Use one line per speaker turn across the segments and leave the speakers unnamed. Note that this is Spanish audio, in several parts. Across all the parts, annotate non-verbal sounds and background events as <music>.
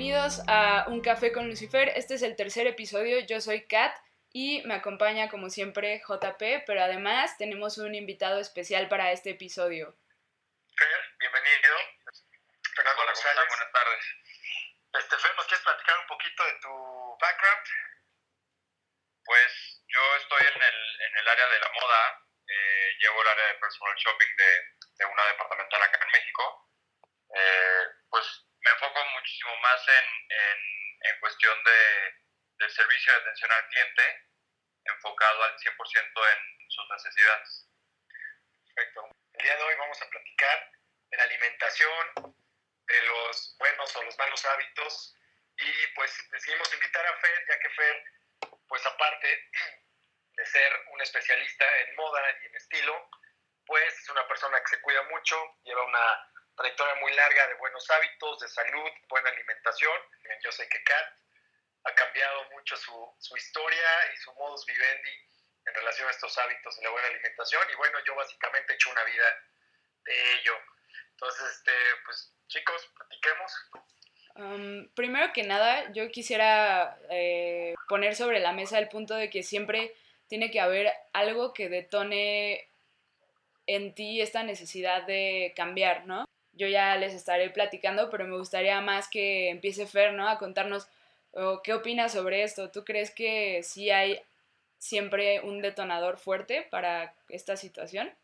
Bienvenidos a Un Café con Lucifer. Este es el tercer episodio. Yo soy Kat y me acompaña como siempre JP, pero además tenemos un invitado especial para este episodio.
Fer, bienvenido. Fernando.
Buenas tardes.
Este, Fer, ¿nos quieres platicar un poquito de tu background?
Pues yo estoy en el, en el área de la moda, eh, llevo el área de personal shopping de, de una departamental acá en México. Eh, pues me enfoco muchísimo más en, en, en cuestión de, del servicio de atención al cliente, enfocado al 100% en sus necesidades.
Perfecto. El día de hoy vamos a platicar de la alimentación, de los buenos o los malos hábitos y pues decidimos invitar a Fer, ya que Fer, pues aparte <clears throat> de ser un especialista en moda y en estilo, pues es una persona que se cuida mucho, lleva una trayectoria muy larga de buenos hábitos, de salud, buena alimentación. Yo sé que Kat ha cambiado mucho su, su historia y su modus vivendi en relación a estos hábitos de la buena alimentación y bueno, yo básicamente he hecho una vida de ello. Entonces, este, pues chicos, platiquemos.
Um, primero que nada, yo quisiera eh, poner sobre la mesa el punto de que siempre tiene que haber algo que detone en ti esta necesidad de cambiar, ¿no? Yo ya les estaré platicando, pero me gustaría más que empiece Fer, ¿no? A contarnos oh, qué opinas sobre esto. ¿Tú crees que sí hay siempre un detonador fuerte para esta situación?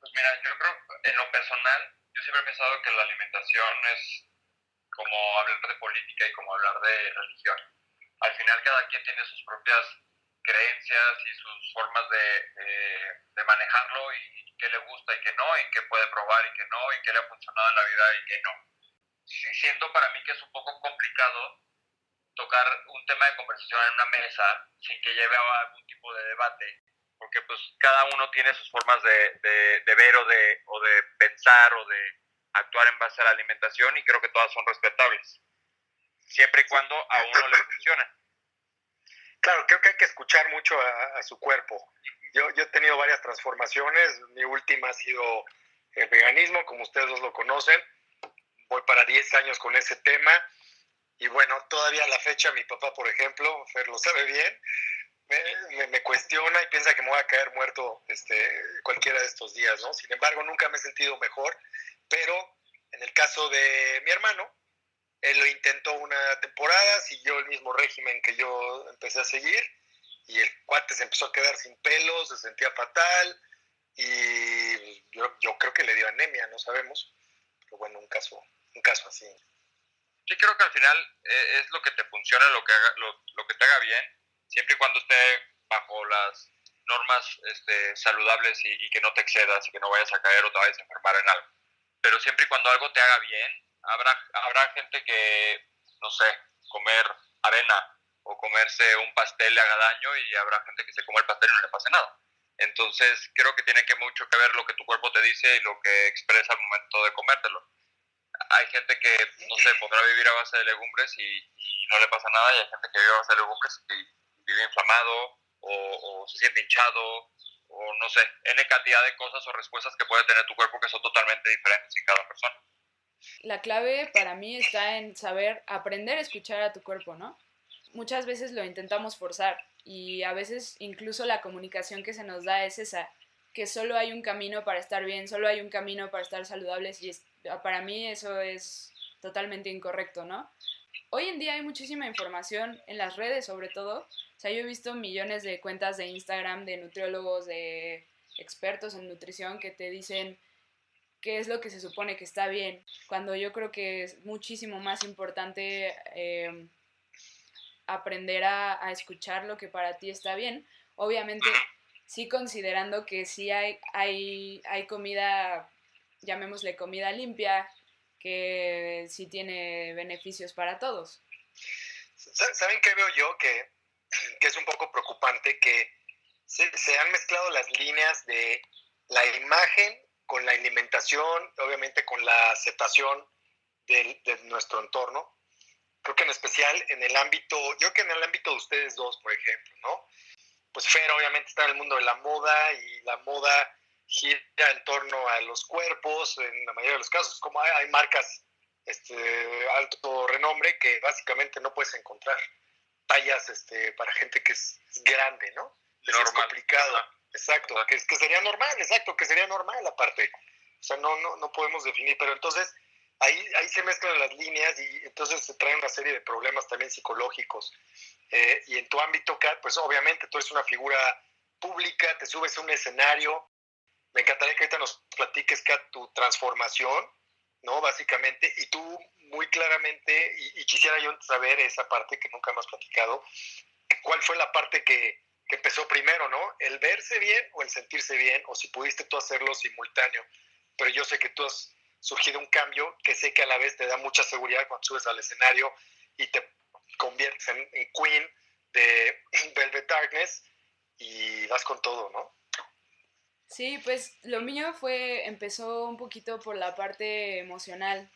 Pues mira, yo creo, en lo personal, yo siempre he pensado que la alimentación es como hablar de política y como hablar de religión. Al final cada quien tiene sus propias creencias y sus formas de, de, de manejarlo y qué le gusta y qué no, y qué puede probar y qué no, y qué le ha funcionado en la vida y qué no. Sí, siento para mí que es un poco complicado tocar un tema de conversación en una mesa sin que lleve a algún tipo de debate, porque pues cada uno tiene sus formas de, de, de ver o de, o de pensar o de actuar en base a la alimentación y creo que todas son respetables, siempre y cuando a uno le funcione.
Claro, creo que hay que escuchar mucho a, a su cuerpo. Yo, yo, he tenido varias transformaciones, mi última ha sido el veganismo, como ustedes dos lo conocen, voy para 10 años con ese tema y bueno, todavía a la fecha mi papá, por ejemplo, Fer lo sabe bien, me, me, me, cuestiona y piensa que me voy a caer muerto este, cualquiera de estos días, ¿no? Sin embargo, nunca me he sentido mejor, pero en el caso de mi hermano, él lo intentó una temporada, siguió el mismo régimen que yo empecé a seguir y el cuate se empezó a quedar sin pelos, se sentía fatal y yo, creo que le dio anemia, no sabemos, pero bueno, un caso, un caso así.
Sí, creo que al final eh, es lo que te funciona, lo que, lo, que te haga bien, siempre y cuando esté bajo las normas este, saludables y, y, que no te excedas y que no vayas a caer o te vayas a enfermar en algo. Pero siempre y cuando algo te haga bien, habrá, habrá gente que, no sé, comer avena o comerse un pastel le haga daño y habrá gente que se come el pastel y no le pase nada. Entonces creo que tiene que mucho que ver lo que tu cuerpo te dice y lo que expresa al momento de comértelo hay gente que, no sé, podrá vivir a base de legumbres y, y, no le pasa nada, y hay gente que vive a base de legumbres y vive inflamado, o, o, se siente hinchado, o no sé, N cantidad de cosas o respuestas que puede tener tu cuerpo que son totalmente diferentes en cada persona.
La clave para mí está en saber aprender a escuchar a tu cuerpo, ¿no? Muchas veces lo intentamos forzar y a veces incluso la comunicación que se nos da es esa, que solo hay un camino para estar bien, solo hay un camino para estar saludables y para mí eso es totalmente incorrecto, ¿no? Hoy en día hay muchísima información en las redes sobre todo. O sea, yo he visto millones de cuentas de Instagram de nutriólogos, de expertos en nutrición que te dicen qué es lo que se supone que está bien, cuando yo creo que es muchísimo más importante eh, aprender a, escuchar lo que para ti está bien. Obviamente, sí considerando que sí hay, hay, hay comida llamémosle comida limpia, que sí tiene beneficios para todos.
¿Saben qué veo yo? Que, <clears throat> que es un poco preocupante que se, han mezclado las líneas de la imagen con la alimentación, obviamente con la aceptación de, de nuestro entorno. Creo que en especial en el ámbito, yo creo que en el ámbito de ustedes dos, por ejemplo, ¿no? Pues Fer obviamente está en el mundo de la moda y la moda gira en torno a los cuerpos, en la mayoría de los casos, como hay, hay marcas este, alto renombre que básicamente no puedes encontrar tallas este, para gente que es, grande, ¿no? Es, complicado. Exacto, que, que sería normal, exacto, que sería normal aparte. O sea, no, no, no podemos definir, pero entonces ahí, ahí se mezclan las líneas y entonces se traen una serie de problemas también psicológicos. Eh, y en tu ámbito, pues obviamente tú eres una figura pública, te subes a un escenario. Me encantaría que ahorita nos platiques, Kat, tu transformación, ¿no? Básicamente, y tú muy claramente, y, quisiera yo saber esa parte que nunca hemos platicado, ¿cuál fue la parte que, que empezó primero, ¿no? El verse bien o el sentirse bien, o si pudiste tú hacerlo simultáneo. Pero yo sé que tú has surgido un cambio que sé que a la vez te da mucha seguridad cuando subes al escenario y te conviertes en, queen de <clears throat> Velvet Darkness y vas con todo, ¿no?
Sí, pues lo mío fue, empezó un poquito por la parte emocional.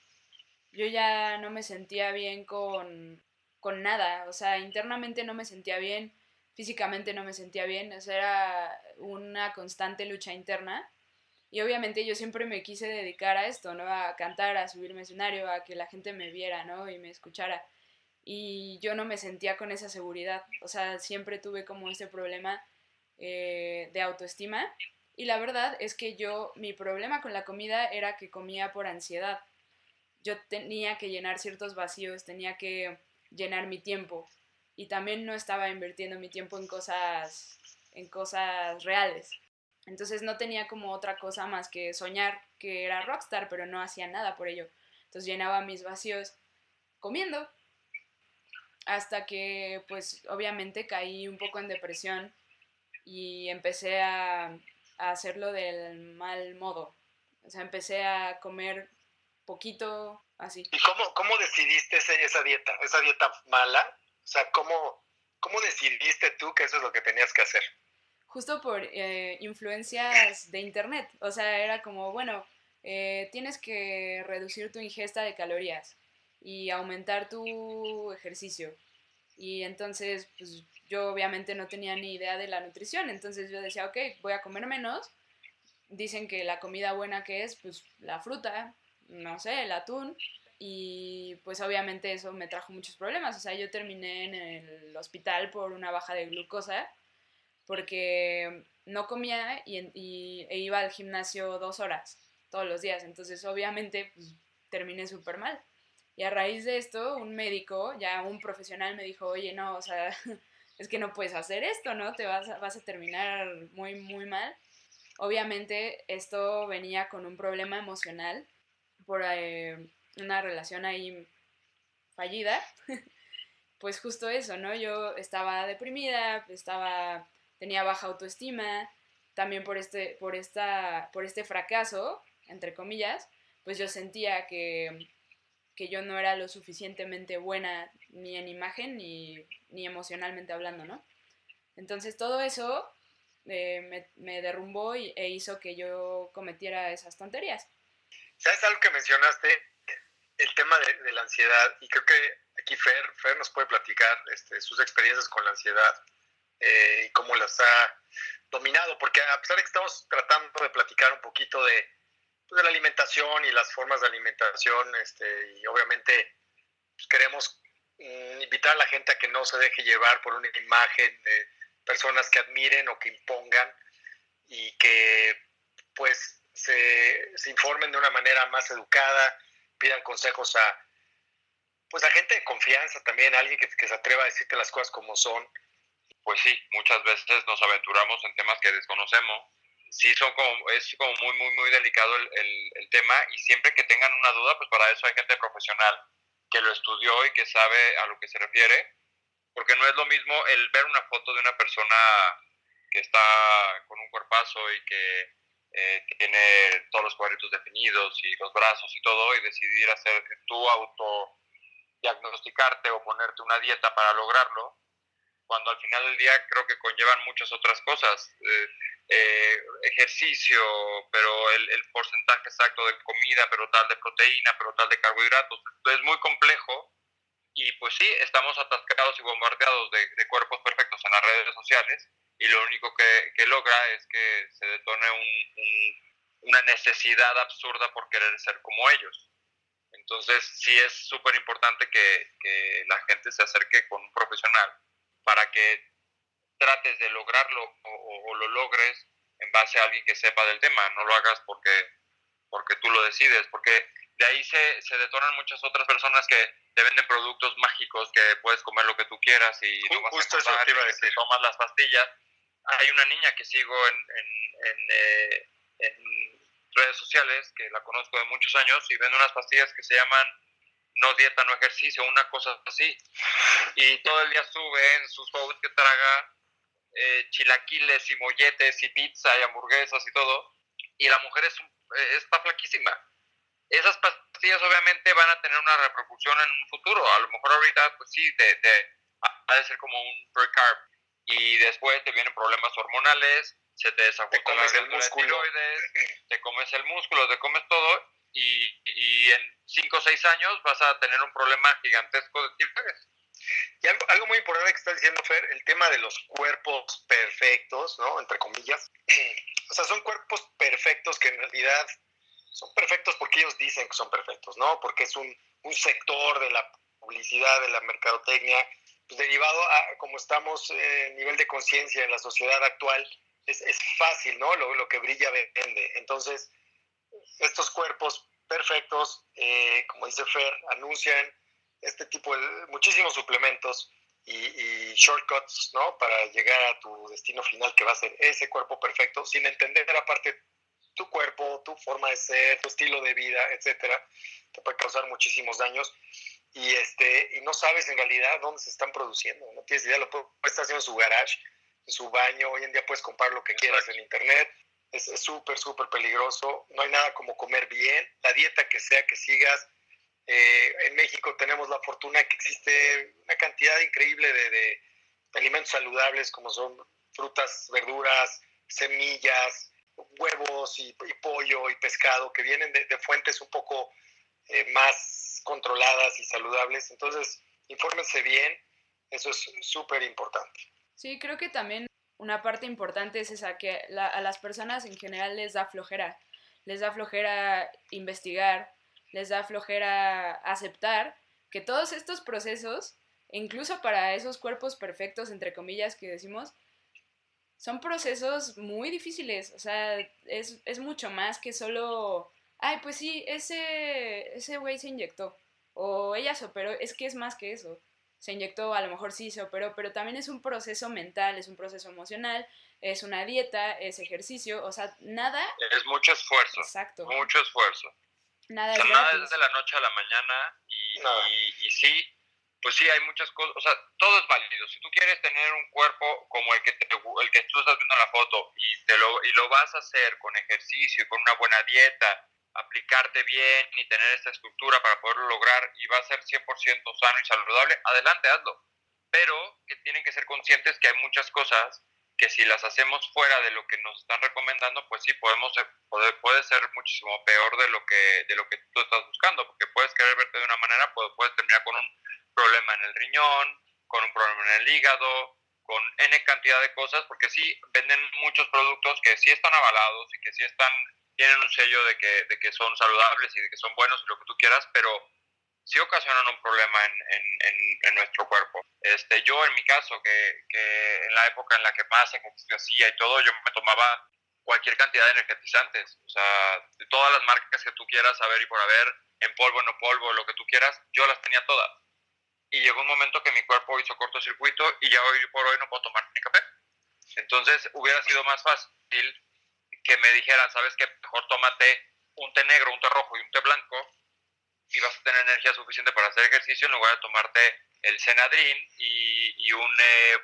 Yo ya no me sentía bien con, con nada, o sea, internamente no me sentía bien, físicamente no me sentía bien, o era una constante lucha interna y obviamente yo siempre me quise dedicar a esto, ¿no? A cantar, a subirme escenario, a que la gente me viera, ¿no? Y me escuchara. Y yo no me sentía con esa seguridad. O sea, siempre tuve como este problema eh, de autoestima. Y la verdad es que yo, mi problema con la comida era que comía por ansiedad. Yo tenía que llenar ciertos vacíos, tenía que llenar mi tiempo. Y también no estaba invirtiendo mi tiempo en cosas, en cosas reales. Entonces no tenía como otra cosa más que soñar que era rockstar, pero no hacía nada por ello. Entonces llenaba mis vacíos comiendo. Hasta que pues obviamente caí un poco en depresión y empecé a, hacerlo del mal modo. O sea, empecé a comer poquito así.
¿Y cómo, cómo decidiste esa dieta, esa dieta mala? O sea, ¿cómo, ¿cómo decidiste tú que eso es lo que tenías que hacer?
justo por eh, influencias de internet. O sea, era como, bueno, eh, tienes que reducir tu ingesta de calorías y aumentar tu ejercicio. Y entonces, pues yo obviamente no tenía ni idea de la nutrición, entonces yo decía, ok, voy a comer menos. Dicen que la comida buena que es, pues la fruta, no sé, el atún. Y pues obviamente eso me trajo muchos problemas. O sea, yo terminé en el hospital por una baja de glucosa porque no comía y, e iba al gimnasio dos horas todos los días. Entonces, obviamente, pues, terminé súper mal. Y a raíz de esto, un médico, ya un profesional, me dijo, oye, no, o sea, <laughs> es que no puedes hacer esto, ¿no? Te vas a, vas a terminar muy, muy mal. Obviamente, esto venía con un problema emocional por eh, una relación ahí fallida. <laughs> pues justo eso, ¿no? Yo estaba deprimida, estaba tenía baja autoestima, también por este, por esta, por este fracaso, entre comillas, pues yo sentía que, que yo no era lo suficientemente buena ni en imagen ni, ni emocionalmente hablando, ¿no? Entonces todo eso eh, me, me, derrumbó y, e hizo que yo cometiera esas tonterías.
¿Sabes algo que mencionaste? El tema de, la ansiedad, y creo que aquí Fer, Fer nos puede platicar este, sus experiencias con la ansiedad eh, y cómo las ha dominado, porque a pesar de que estamos tratando de platicar un poquito de, pues, la alimentación y las formas de alimentación, este, y obviamente pues, queremos mm, invitar a la gente a que no se deje llevar por una imagen de personas que admiren o que impongan y que pues se, se informen de una manera más educada, pidan consejos a pues a gente de confianza también, alguien que, que se atreva a decirte las cosas como son
pues sí, muchas veces nos aventuramos en temas que desconocemos. Sí, son como, es como muy, muy, muy delicado el, el, tema y siempre que tengan una duda, pues para eso hay gente profesional que lo estudió y que sabe a lo que se refiere, porque no es lo mismo el ver una foto de una persona que está con un cuerpazo y que eh, tiene todos los cuadritos definidos y los brazos y todo y decidir hacer tu auto diagnosticarte o ponerte una dieta para lograrlo cuando al final del día creo que conllevan muchas otras cosas, eh, eh, ejercicio, pero el, el, porcentaje exacto de comida, pero tal de proteína, pero tal de carbohidratos, es muy complejo y pues sí, estamos atascados y bombardeados de, cuerpos perfectos en las redes sociales y lo único que, que logra es que se detone un, una necesidad absurda por querer ser como ellos. Entonces, sí es súper importante que, que, la gente se acerque con un profesional para que trates de lograrlo o, o, lo logres en base a alguien que sepa del tema. No lo hagas porque, porque tú lo decides, porque de ahí se, se detonan muchas otras personas que te venden productos mágicos que puedes comer lo que tú quieras y no vas
Justo a eso te iba a decir.
tomas las pastillas. Hay una niña que sigo eh, en redes sociales, que la conozco de muchos años, y vende unas pastillas que se llaman no dieta, no ejercicio, una cosa así. Y todo el día sube en sus posts que traga eh, chilaquiles y molletes y pizza y hamburguesas y todo. Y la mujer es, está flaquísima. Esas pastillas obviamente van a tener una repercusión en un futuro. A lo mejor ahorita, pues sí, te, te, ha de ser como un pre-carb. Y después te vienen problemas hormonales, se te desajusta
te comes el músculo.
te comes el músculo, te comes todo y, y en 5 o 6 años vas a tener un problema gigantesco de tiroides.
Y algo, algo, muy importante que está diciendo Fer, el tema de los cuerpos perfectos, ¿no? Entre comillas. <clears throat> O sea, son cuerpos perfectos que en realidad son perfectos porque ellos dicen que son perfectos, ¿no? Porque es un, un sector de la publicidad, de la mercadotecnia, pues derivado a como estamos en nivel de conciencia en la sociedad actual, es, es fácil, ¿no? Lo, lo, que brilla vende. Entonces, estos cuerpos perfectos, eh, como dice Fer, anuncian este tipo de muchísimos suplementos y, y, shortcuts, ¿no? Para llegar a tu destino final, que va a ser ese cuerpo perfecto, sin entender aparte tu cuerpo, tu forma de ser, tu estilo de vida, etcétera, te puede causar muchísimos daños y este y no sabes en realidad dónde se están produciendo, no tienes idea, lo puede estar haciendo en su garage, en su baño, hoy en día puedes comprar lo que quieras en internet, es súper, súper peligroso, no hay nada como comer bien, la dieta que sea que sigas, eh, en México tenemos la fortuna que existe una cantidad increíble de, de, alimentos saludables como son frutas, verduras, semillas, huevos y, y pollo y pescado que vienen de, de fuentes un poco eh, más controladas y saludables. Entonces, infórmense bien, eso es súper importante.
Sí, creo que también una parte importante es esa, que la, a las personas en general les da flojera, les da flojera investigar, les da flojera aceptar que todos estos procesos, incluso para esos cuerpos perfectos, entre comillas, que decimos, son procesos muy difíciles. O sea, es, es mucho más que solo, ay, pues sí, ese, ese güey se inyectó. O ella se operó, es que es más que eso. Se inyectó, a lo mejor sí se operó, pero también es un proceso mental, es un proceso emocional, es una dieta, es ejercicio, o sea, nada.
Es mucho esfuerzo.
Exacto.
Mucho esfuerzo.
Nada,
o sea,
es,
nada es de la noche a la mañana y, y, sí, pues sí, hay muchas cosas, o sea, todo es válido. Si tú quieres tener un cuerpo como el que, te, el que tú estás viendo en la foto y, te lo, y lo vas a hacer con ejercicio y con una buena dieta, aplicarte bien y tener esta estructura para poderlo lograr y va a ser 100% sano y saludable, adelante, hazlo. Pero que tienen que ser conscientes que hay muchas cosas que si las hacemos fuera de lo que nos están recomendando, pues sí podemos puede, puede ser muchísimo peor de lo que de lo que tú estás buscando, porque puedes querer verte de una manera, puedes, puedes terminar con un problema en el riñón, con un problema en el hígado, con n cantidad de cosas, porque sí venden muchos productos que sí están avalados y que sí están tienen un sello de que, de que son saludables y de que son buenos y lo que tú quieras, pero sí ocasionan un problema en, en, en, en, nuestro cuerpo. Este, yo en mi caso, que, que en la época en la que más ejercicio hacía y todo, yo me tomaba cualquier cantidad de energetizantes, o sea, de todas las marcas que tú quieras saber y por haber, en polvo, no polvo, lo que tú quieras, yo las tenía todas. Y llegó un momento que mi cuerpo hizo cortocircuito y ya hoy por hoy no puedo tomar ni café. Entonces hubiera sido más fácil que me dijeran, ¿sabes qué? Mejor tómate un té negro, un té rojo y un té blanco y vas a tener energía suficiente para hacer ejercicio en lugar de tomarte el Senadrin y, y un eh,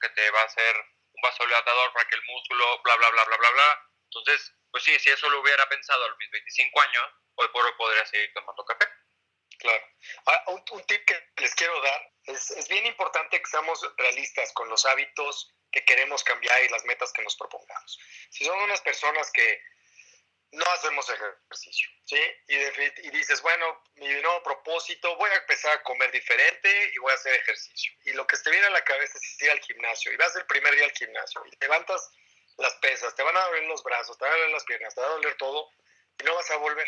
que te va a hacer un vasodilatador para que el músculo, bla, bla, bla, bla, bla, bla. Entonces, pues sí, si eso lo hubiera pensado a mis 25 años, hoy por hoy podría seguir tomando café.
Claro. Ahora, un, un, tip que les quiero dar es, es bien importante que seamos realistas con los hábitos que queremos cambiar y las metas que nos propongamos. Si son unas personas que no hacemos ejercicio, ¿sí? Y, de, y, dices, bueno, mi nuevo propósito, voy a empezar a comer diferente y voy a hacer ejercicio. Y lo que te viene a la cabeza es ir al gimnasio y vas el primer día al gimnasio y levantas las pesas, te van a doler los brazos, te van a doler las piernas, te va a doler todo y no vas a volver,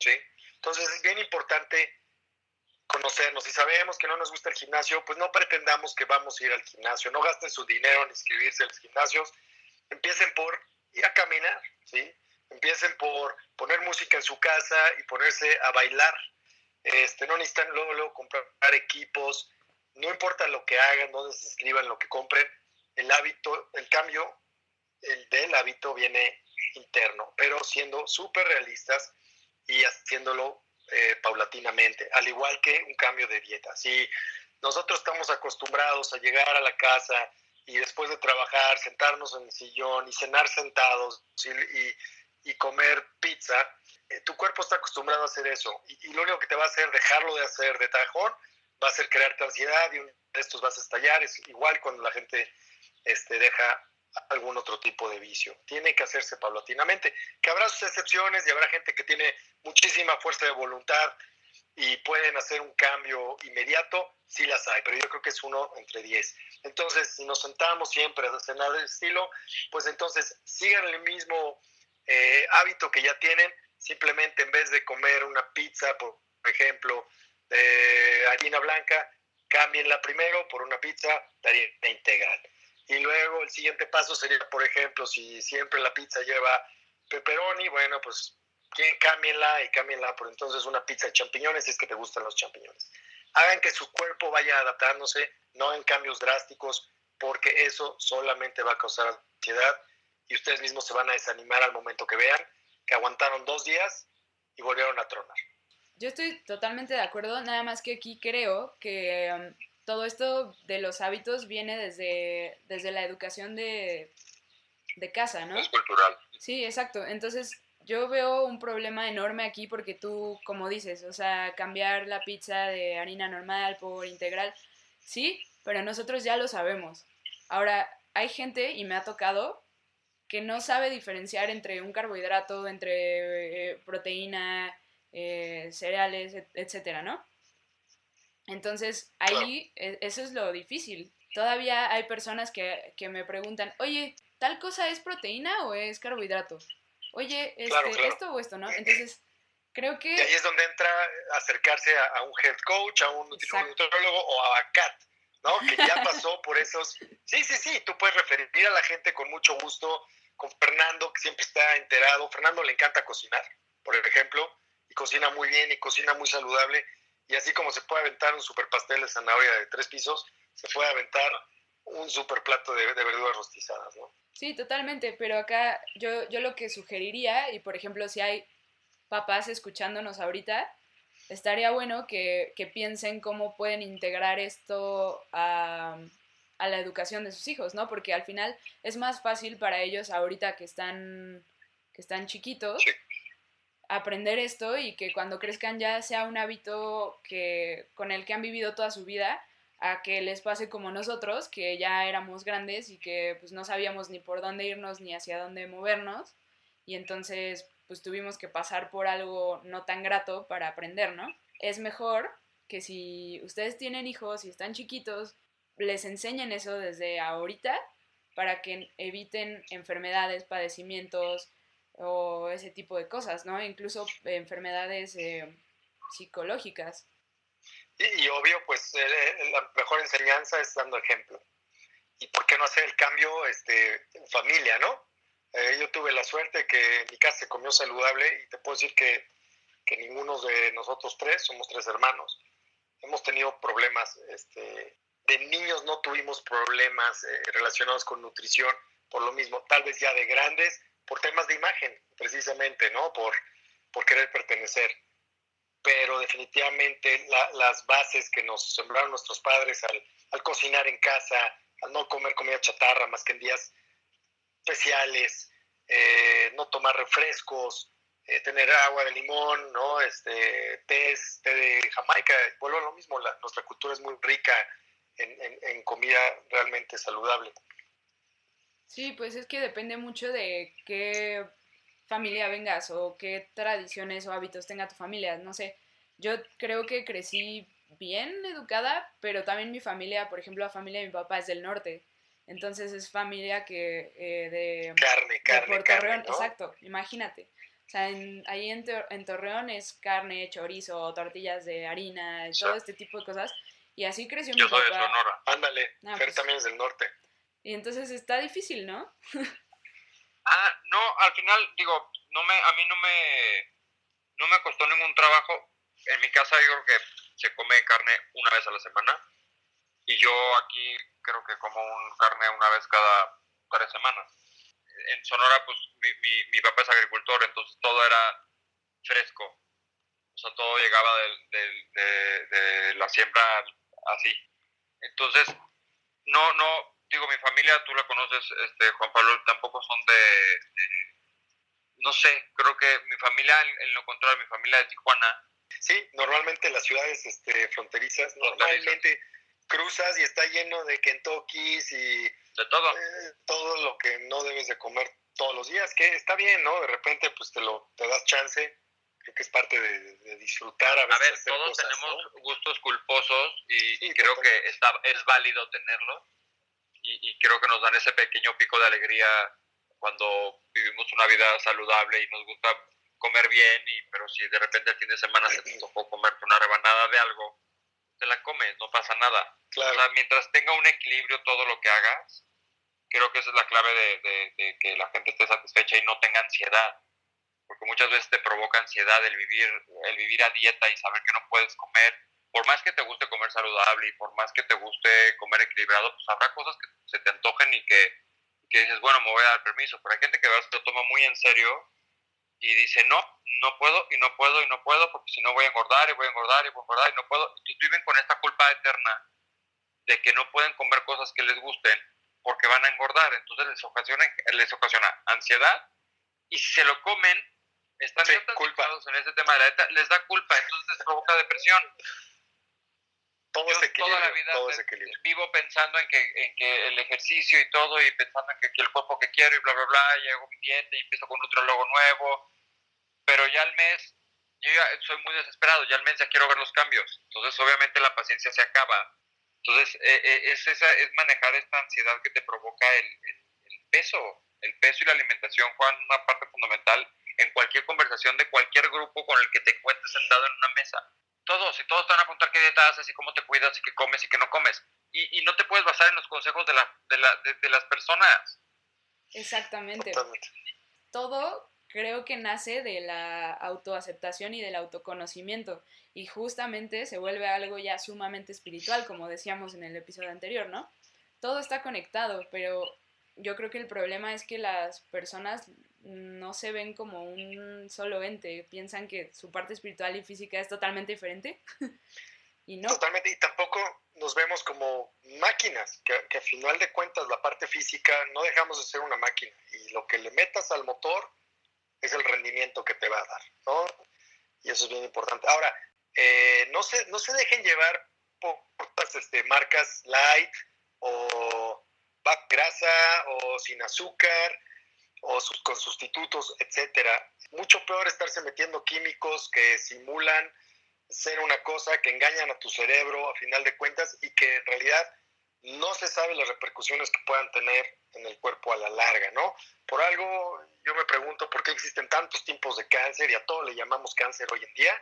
¿sí? Entonces es bien importante conocernos. Si sabemos que no nos gusta el gimnasio, pues no pretendamos que vamos a ir al gimnasio. No gasten su dinero en inscribirse a los gimnasios. Empiecen por ir a caminar, ¿sí? Empiecen por poner música en su casa y ponerse a bailar. Este, no necesitan luego, luego comprar equipos. No importa lo que hagan, dónde se inscriban, lo que compren. El hábito, el cambio el del hábito viene interno, pero siendo súper realistas y haciéndolo eh, paulatinamente, al igual que un cambio de dieta. Si nosotros estamos acostumbrados a llegar a la casa y después de trabajar, sentarnos en el sillón y cenar sentados y, y, comer pizza, eh, tu cuerpo está acostumbrado a hacer eso. Y, lo único que te va a hacer dejarlo de hacer de tajón va a ser crearte ansiedad y un de estos vas a estallar. Es igual cuando la gente este, deja algún otro tipo de vicio. Tiene que hacerse paulatinamente. Que habrá sus excepciones y habrá gente que tiene muchísima fuerza de voluntad y pueden hacer un cambio inmediato, sí las hay, pero yo creo que es uno entre diez. Entonces, si nos sentamos siempre a cenar de estilo, pues entonces sigan el mismo eh, hábito que ya tienen, simplemente en vez de comer una pizza, por ejemplo, de harina blanca, cámbienla primero por una pizza de integral. Y luego el siguiente paso sería, por ejemplo, si siempre la pizza lleva pepperoni, bueno, pues cámbienla y cámbienla por entonces una pizza de champiñones si es que te gustan los champiñones. Hagan que su cuerpo vaya adaptándose, no en cambios drásticos, porque eso solamente va a causar ansiedad y ustedes mismos se van a desanimar al momento que vean que aguantaron dos días y volvieron a tronar.
Yo estoy totalmente de acuerdo, nada más que aquí creo que um, todo esto de los hábitos viene desde, desde la educación de, de casa, ¿no?
Es cultural.
Sí, exacto. Entonces, yo veo un problema enorme aquí porque tú, como dices, o sea, cambiar la pizza de harina normal por integral, sí, pero nosotros ya lo sabemos. Ahora, hay gente, y me ha tocado, que no sabe diferenciar entre un carbohidrato, entre eh, proteína, eh, cereales, etcétera, ¿no? Entonces, ahí e, eso es lo difícil. Todavía hay personas que, que, me preguntan, oye, ¿tal cosa es proteína o es carbohidrato? Oye, este, esto o esto, ¿no? Entonces, creo que...
Y ahí es donde entra acercarse a, un health coach, a un nutriólogo o a CAT, ¿no? <laughs> Que ya pasó por esos... Sí, sí, sí, tú puedes referir a la gente con mucho gusto, con Fernando, que siempre está enterado. Fernando le encanta cocinar, por ejemplo, y cocina muy bien y cocina muy saludable y así como se puede aventar un super pastel de zanahoria de tres pisos, se puede aventar un super plato de, verduras rostizadas, ¿no?
Sí, totalmente, pero acá yo, yo lo que sugeriría, y por ejemplo, si hay papás escuchándonos ahorita, estaría bueno que, que piensen cómo pueden integrar esto a, a, la educación de sus hijos, ¿no? Porque al final es más fácil para ellos ahorita que están, que están chiquitos aprender esto y que cuando crezcan ya sea un hábito que, con el que han vivido toda su vida, a que les pase como nosotros, que ya éramos grandes y que pues no sabíamos ni por dónde irnos ni hacia dónde movernos y entonces pues tuvimos que pasar por algo no tan grato para aprender, ¿no? Es mejor que si ustedes tienen hijos y están chiquitos, les enseñen eso desde ahorita para que eviten enfermedades, padecimientos, o ese tipo de cosas, ¿no? Incluso enfermedades eh, psicológicas.
Y, obvio, pues la mejor enseñanza es dando ejemplo. ¿Y por qué no hacer el cambio este, en familia, no? Eh, yo tuve la suerte que mi casa se comió saludable y te puedo decir que, que ninguno de nosotros tres, somos tres hermanos, hemos tenido problemas. Este, de niños no tuvimos problemas eh, relacionados con nutrición, por lo mismo, tal vez ya de grandes por temas de imagen, precisamente, ¿no? Por, por querer pertenecer. Pero definitivamente las bases que nos sembraron nuestros padres al, cocinar en casa, al no comer comida chatarra más que en días especiales, eh, no tomar refrescos, eh, tener agua de limón, ¿no? Este, té, de Jamaica, vuelvo a lo mismo, nuestra cultura es muy rica en, en comida realmente saludable.
Sí, pues es que depende mucho de qué familia vengas o qué tradiciones o hábitos tenga tu familia. No sé, yo creo que crecí bien educada, pero también mi familia, por ejemplo, la familia de mi papá es del norte. Entonces es familia que eh, de,
carne, carne,
Puerto Exacto, imagínate. O sea, en, ahí en, en, Torreón es carne, chorizo, tortillas de harina, todo este tipo de cosas. Y así creció
Yo
mi
soy de. Sonora.
Ándale,
Ah,
Fer
pues.
también es del norte.
Y entonces está difícil, ¿no?
Ah, no, al final, digo, no me, a mí no me, no me costó ningún trabajo. En mi casa yo creo que se come carne una vez a la semana. Y yo aquí creo que como un carne una vez cada tres semanas. En Sonora, pues mi, mi, papá es agricultor, entonces todo era fresco. O sea, todo llegaba del, del- de, de la siembra así. Entonces, no, no, digo, mi familia, tú la conoces, este, Juan Pablo, tampoco son de, de- no sé, creo que mi familia, en, lo contrario, mi familia de Tijuana,
Sí, normalmente las ciudades este, fronterizas, normalmente cruzas y está lleno de Kentuckys y
de todo.
eh, todo lo que no debes de comer todos los días, que está bien, ¿no? De repente pues te lo te das chance, creo que es parte de, de disfrutar a
A
veces
ver,
hacer
todos
cosas,
tenemos
¿no?
gustos culposos y,
Sí,
y creo que está, es válido tenerlo y, y creo que nos dan ese pequeño pico de alegría cuando vivimos una vida saludable y nos gusta comer bien, y, pero si de repente el fin de semana se te tocó comerte una rebanada de algo, te la comes, no pasa nada. O
Claro,
sea, mientras tenga un equilibrio todo lo que hagas, creo que esa es la clave de, de- de que la gente esté satisfecha y no tenga ansiedad. Porque muchas veces te provoca ansiedad el vivir, el vivir a dieta y saber que no puedes comer. Por más que te guste comer saludable y por más que te guste comer equilibrado, pues habrá cosas que se te antojen y que, que dices, bueno, me voy a dar permiso. Pero hay gente que se lo toma muy en serio y dice, no, no puedo y no puedo y no puedo porque si no voy a engordar y voy a engordar y voy a engordar y no puedo. Entonces viven con esta culpa eterna de que no pueden comer cosas que les gusten porque van a engordar. Entonces les ocasiona, les ocasiona ansiedad y si se lo comen, están
Sí,
ya tan
culpa.
fijados en ese tema de la dieta, les da culpa, entonces les provoca depresión.
Todo
Yo
ese equilibrio,
toda la vida
todo ese equilibrio.
vivo pensando en que, en que el ejercicio y todo y pensando en que, que el cuerpo que quiero y bla, bla, bla, y hago mi dieta y empiezo con un nutriólogo nuevo, pero ya al mes, yo ya soy muy desesperado, ya al mes ya quiero ver los cambios, entonces obviamente la paciencia se acaba. Entonces eh, eh, es, esa, es manejar esta ansiedad que te provoca el, el- el peso. El peso y la alimentación juegan una parte fundamental en cualquier conversación de cualquier grupo con el que te encuentres sentado en una mesa todos, y todos te van a preguntar qué dieta haces y cómo te cuidas y qué comes y qué no comes. Y, y no te puedes basar en los consejos de, la, de, la, de, de las personas.
Exactamente.
Totalmente.
todo creo que nace de la autoaceptación y del autoconocimiento y justamente se vuelve algo ya sumamente espiritual, como decíamos en el episodio anterior, ¿no? Todo está conectado, pero yo creo que el problema es que las personas no se ven como un solo ente, piensan que su parte espiritual y física es totalmente diferente <laughs> y no.
Totalmente, y tampoco nos vemos como máquinas, que, que a final de cuentas la parte física no dejamos de ser una máquina y lo que le metas al motor es el rendimiento que te va a dar, ¿no? Y eso es bien importante. Ahora, eh, no, se, no se dejen llevar por estas este, marcas light o grasa o sin azúcar o sus, con sustitutos, etcétera. Mucho peor estarse metiendo químicos que simulan ser una cosa que engañan a tu cerebro a final de cuentas y que en realidad no se sabe las repercusiones que puedan tener en el cuerpo a la larga, ¿no? Por algo yo me pregunto por qué existen tantos tipos de cáncer y a todo le llamamos cáncer hoy en día,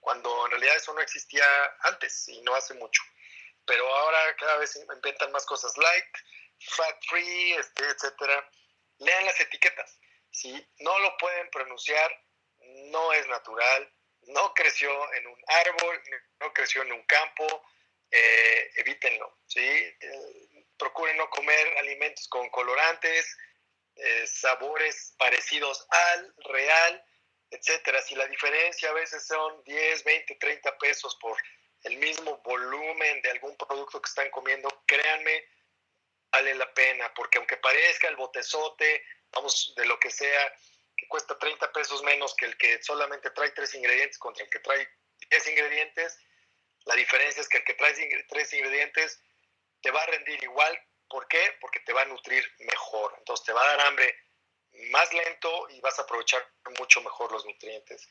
cuando en realidad eso no existía antes y no hace mucho. Pero ahora cada vez inventan más cosas light, fat free, este, etcétera. Lean las etiquetas. Si no lo pueden pronunciar, no es natural, no creció en un árbol, no creció en un campo, eh, evítenlo, ¿sí? Eh, procuren no comer alimentos con colorantes, eh, sabores parecidos al real, etcétera. Si la diferencia a veces son 10, 20, 30 pesos por el mismo volumen de algún producto que están comiendo, créanme, vale la pena, porque aunque parezca el botezote, vamos, de lo que sea, que cuesta 30 pesos menos que el que solamente trae tres ingredientes contra el que trae 10 ingredientes, la diferencia es que el que trae tres ingredientes te va a rendir igual. ¿Por qué? Porque te va a nutrir mejor. Entonces te va a dar hambre más lento y vas a aprovechar mucho mejor los nutrientes.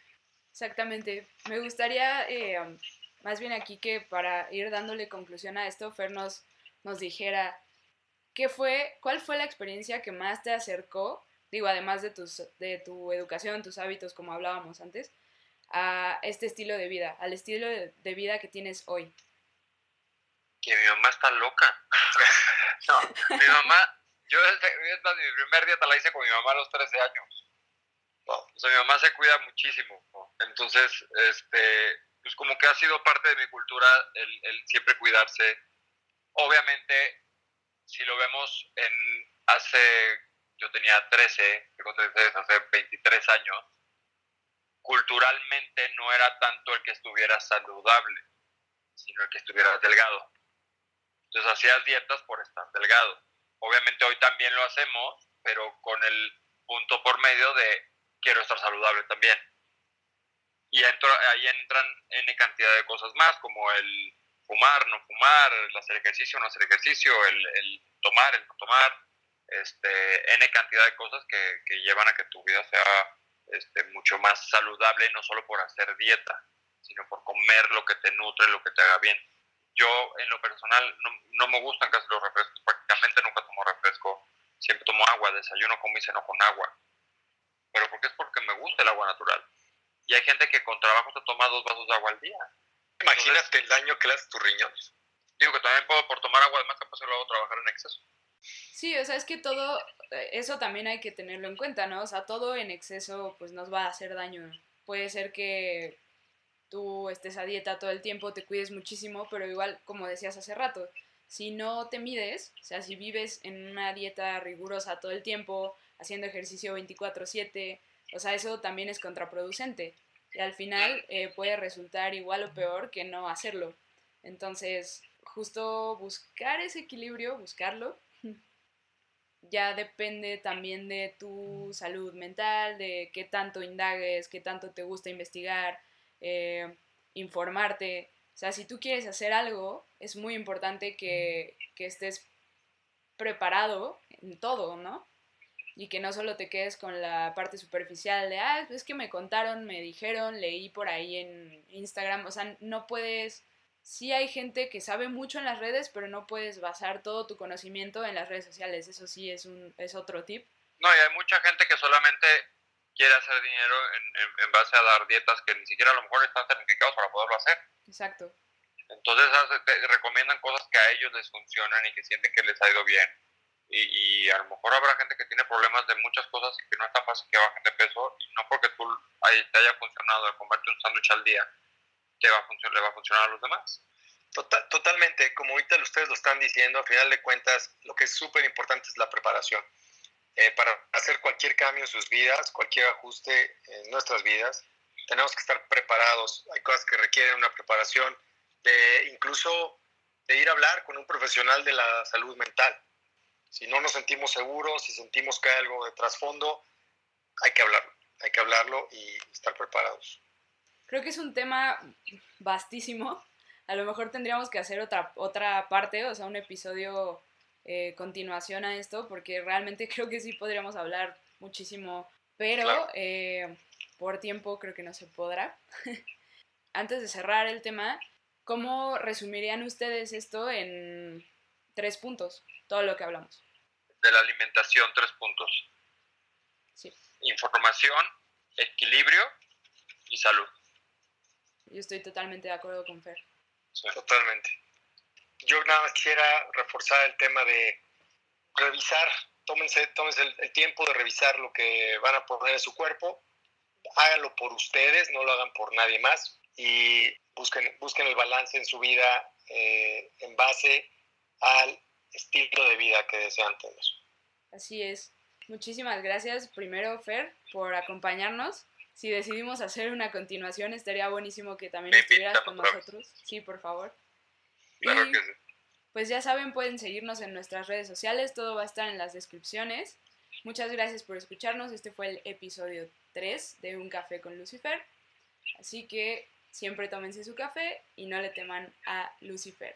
Exactamente. Me gustaría, eh, más bien aquí que para ir dándole conclusión a esto, Fer nos, nos dijera, ¿qué fue, ¿cuál fue la experiencia que más te acercó digo, además de, tus, de tu educación, tus hábitos, como hablábamos antes, a este estilo de vida, al estilo de vida que tienes hoy?
Que mi mamá está loca. <laughs> no, mi mamá, yo desde, mi primer te la hice con mi mamá a los 13 años. O sea, mi mamá se cuida muchísimo. Entonces, este, pues como que ha sido parte de mi cultura el siempre cuidarse. Obviamente, si lo vemos en hace, yo tenía 13, tengo 13, hace 23 años, culturalmente no era tanto el que estuviera saludable, sino el que estuviera delgado. Entonces hacías dietas por estar delgado. Obviamente hoy también lo hacemos, pero con el punto por medio de quiero estar saludable también. Y ahí entran N cantidad de cosas más, como el fumar, no fumar, el hacer ejercicio, no hacer ejercicio, el, tomar, el no tomar, este, N cantidad de cosas que, que llevan a que tu vida sea este, mucho más saludable, no solo por hacer dieta, sino por comer lo que te nutre, lo que te haga bien. Yo, en lo personal, no, no me gustan casi los refrescos, prácticamente nunca tomo refresco, siempre tomo agua, desayuno, como y ceno con agua. Pero porque es porque me gusta el agua natural. Y hay gente que con trabajo se toma dos vasos de agua al día.
Imagínate el daño que le hace tus riñones.
Digo que también puedo por tomar agua, además capaz luego trabajar en exceso.
Sí, o sea, es que todo, eh, eso también hay que tenerlo en cuenta, ¿no? O sea, todo en exceso pues nos va a hacer daño. Puede ser que tú estés a dieta todo el tiempo, te cuides muchísimo, pero igual, como decías hace rato, si no te mides, o sea, si vives en una dieta rigurosa todo el tiempo, haciendo ejercicio 24/7, o sea, eso también es contraproducente. Y al final eh, puede resultar igual o peor que no hacerlo. Entonces, justo buscar ese equilibrio, buscarlo, ya depende también de tu salud mental, de qué tanto indagues, qué tanto te gusta investigar, eh, informarte. O sea, si tú quieres hacer algo, es muy importante que, que estés preparado en todo, ¿no? Y que no solo te quedes con la parte superficial de, ah, es que me contaron, me dijeron, leí por ahí en Instagram. O sea, no puedes sí hay gente que sabe mucho en las redes, pero no puedes basar todo tu conocimiento en las redes sociales. Eso sí es, un, es otro tip.
No, y hay mucha gente que solamente quiere hacer dinero en, en, base a dar dietas que ni siquiera a lo mejor están certificados para poderlo hacer.
Exacto.
Entonces recomiendan cosas que a ellos les funcionan y que sienten que les ha ido bien. Y, a lo mejor habrá gente que tiene problemas de muchas cosas y que no es tan fácil que bajen de peso y no porque tú te haya funcionado el comerte un sándwich al día le va a, funcionar, le va a funcionar a los demás.
Total, totalmente, como ahorita ustedes lo están diciendo, a final de cuentas, lo que es súper importante es la preparación. Eh, para hacer cualquier cambio en sus vidas, cualquier ajuste en nuestras vidas, tenemos que estar preparados. Hay cosas que requieren una preparación, de incluso de ir a hablar con un profesional de la salud mental. Si no nos sentimos seguros, si sentimos que hay algo de trasfondo, hay que hablarlo, hay que hablarlo y estar preparados.
Creo que es un tema vastísimo. A lo mejor tendríamos que hacer otra, otra parte, o sea, un episodio eh, continuación a esto, porque realmente <laughs> creo que sí podríamos hablar muchísimo, pero eh, por tiempo creo que no se podrá. <laughs> Antes de cerrar el tema, ¿cómo resumirían ustedes esto en tres puntos, todo lo que hablamos?
De la alimentación, tres puntos.
Sí.
Información, equilibrio y salud.
Yo estoy totalmente de acuerdo con Fer.
Totalmente. Yo nada más quisiera reforzar el tema de revisar, tómense, tómense el, tiempo de revisar lo que van a poner en su cuerpo, háganlo por ustedes, no lo hagan por nadie más y busquen, busquen el balance en su vida eh, en base al estilo de vida que desean tener.
Así es. Muchísimas gracias primero, Fer, por acompañarnos si decidimos hacer una continuación, estaría buenísimo que también estuvieras con nosotros. Sí, por favor.
Claro que sí.
Pues ya saben, pueden seguirnos en nuestras redes sociales, todo va a estar en las descripciones. Muchas gracias por escucharnos. Este fue el episodio 3 de Un Café con Lucifer. Así que siempre tómense su café y no le teman a Lucifer.